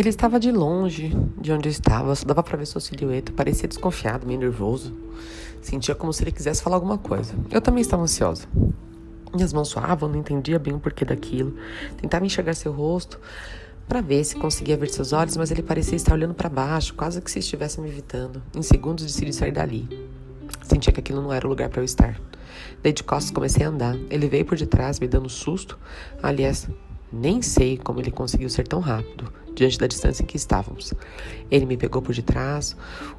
Ele estava de longe de onde eu estava, só dava para ver sua silhueta, parecia desconfiado, meio nervoso. Sentia como se ele quisesse falar alguma coisa. Eu também estava ansiosa. Minhas mãos suavam, não entendia bem o porquê daquilo. Tentava enxergar seu rosto para ver se conseguia ver seus olhos, mas ele parecia estar olhando para baixo, quase que se estivesse me evitando. Em segundos decidi sair dali. Sentia que aquilo não era o lugar para eu estar. Dei de costas comecei a andar. Ele veio por detrás, me dando susto. Aliás, nem sei como ele conseguiu ser tão rápido, diante da distância em que estávamos. Ele me pegou por detrás,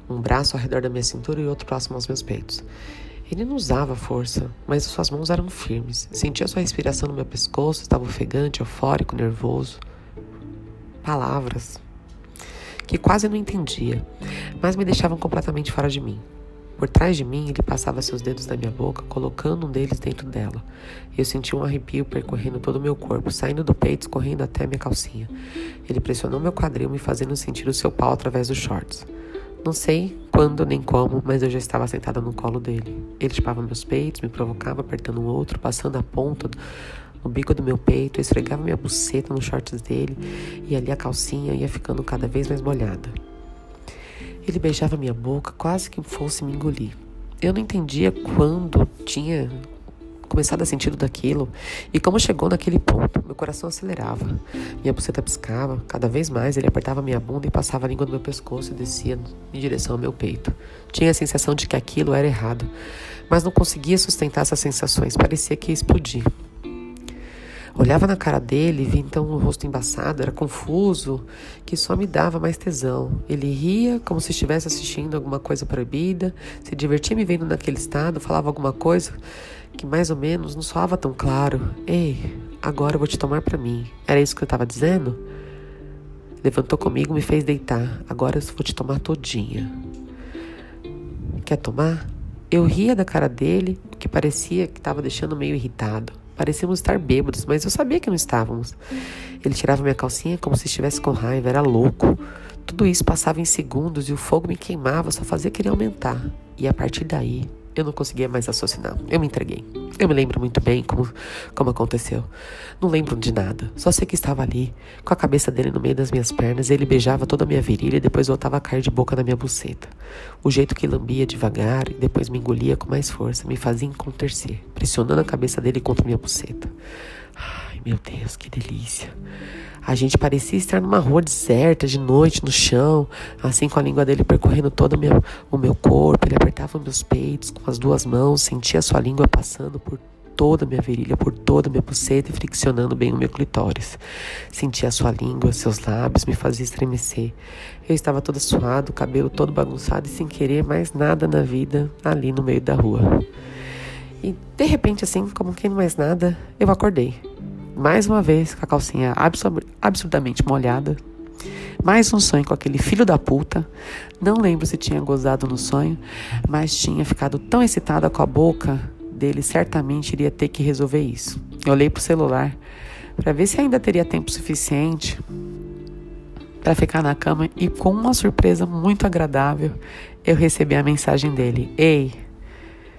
um braço ao redor da minha cintura e outro próximo aos meus peitos. Ele não usava força, mas suas mãos eram firmes. Sentia sua respiração no meu pescoço, estava ofegante, eufórico, nervoso. Palavras que quase não entendia, mas me deixavam completamente fora de mim. Por trás de mim, ele passava seus dedos na minha boca, colocando um deles dentro dela. Eu senti um arrepio percorrendo todo o meu corpo, saindo do peito, escorrendo até minha calcinha. Ele pressionou meu quadril, me fazendo sentir o seu pau através dos shorts. Não sei quando nem como, mas eu já estava sentada no colo dele. Ele chupava meus peitos, me provocava apertando um outro, passando a ponta no bico do meu peito, esfregava minha buceta nos shorts dele e ali a calcinha ia ficando cada vez mais molhada. Ele beijava minha boca quase que fosse me engolir. Eu não entendia quando tinha começado a sentir daquilo e como chegou naquele ponto. Meu coração acelerava, minha buceta piscava, cada vez mais ele apertava minha bunda e passava a língua no meu pescoço e descia em direção ao meu peito. Tinha a sensação de que aquilo era errado, mas não conseguia sustentar essas sensações, parecia que ia explodir. Olhava na cara dele, via então o rosto embaçado, era confuso, que só me dava mais tesão. Ele ria como se estivesse assistindo alguma coisa proibida, se divertia me vendo naquele estado, falava alguma coisa que mais ou menos não soava tão claro. Ei, agora eu vou te tomar para mim. Era isso que eu estava dizendo? Levantou comigo, me fez deitar. Agora eu vou te tomar todinha. Quer tomar? Eu ria da cara dele, que parecia que estava deixando meio irritado. Parecíamos estar bêbados, mas eu sabia que não estávamos. Ele tirava minha calcinha como se estivesse com raiva, era louco. Tudo isso passava em segundos e o fogo me queimava, só fazia querer aumentar. E a partir daí, eu não conseguia mais raciocinar. Eu me entreguei. Eu me lembro muito bem como, como aconteceu. Não lembro de nada. Só sei que estava ali, com a cabeça dele no meio das minhas pernas, ele beijava toda a minha virilha e depois voltava a cair de boca na minha buceta. O jeito que lambia devagar e depois me engolia com mais força me fazia encontercer, pressionando a cabeça dele contra minha buceta. Meu Deus, que delícia. A gente parecia estar numa rua deserta, de noite, no chão, assim com a língua dele percorrendo todo o meu, o meu corpo. Ele apertava meus peitos com as duas mãos, sentia a sua língua passando por toda a minha virilha, por toda a minha buceta e friccionando bem o meu clitóris. Sentia sua língua, seus lábios, me fazia estremecer. Eu estava toda suado, cabelo todo bagunçado e sem querer mais nada na vida ali no meio da rua. E de repente, assim, como quem não mais nada, eu acordei. Mais uma vez, com a calcinha absur absurdamente molhada. Mais um sonho com aquele filho da puta. Não lembro se tinha gozado no sonho, mas tinha ficado tão excitada com a boca dele, certamente iria ter que resolver isso. Eu olhei pro celular para ver se ainda teria tempo suficiente para ficar na cama e com uma surpresa muito agradável, eu recebi a mensagem dele: "Ei,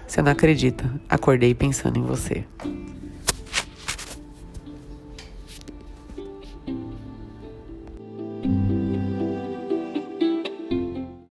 você não acredita, acordei pensando em você."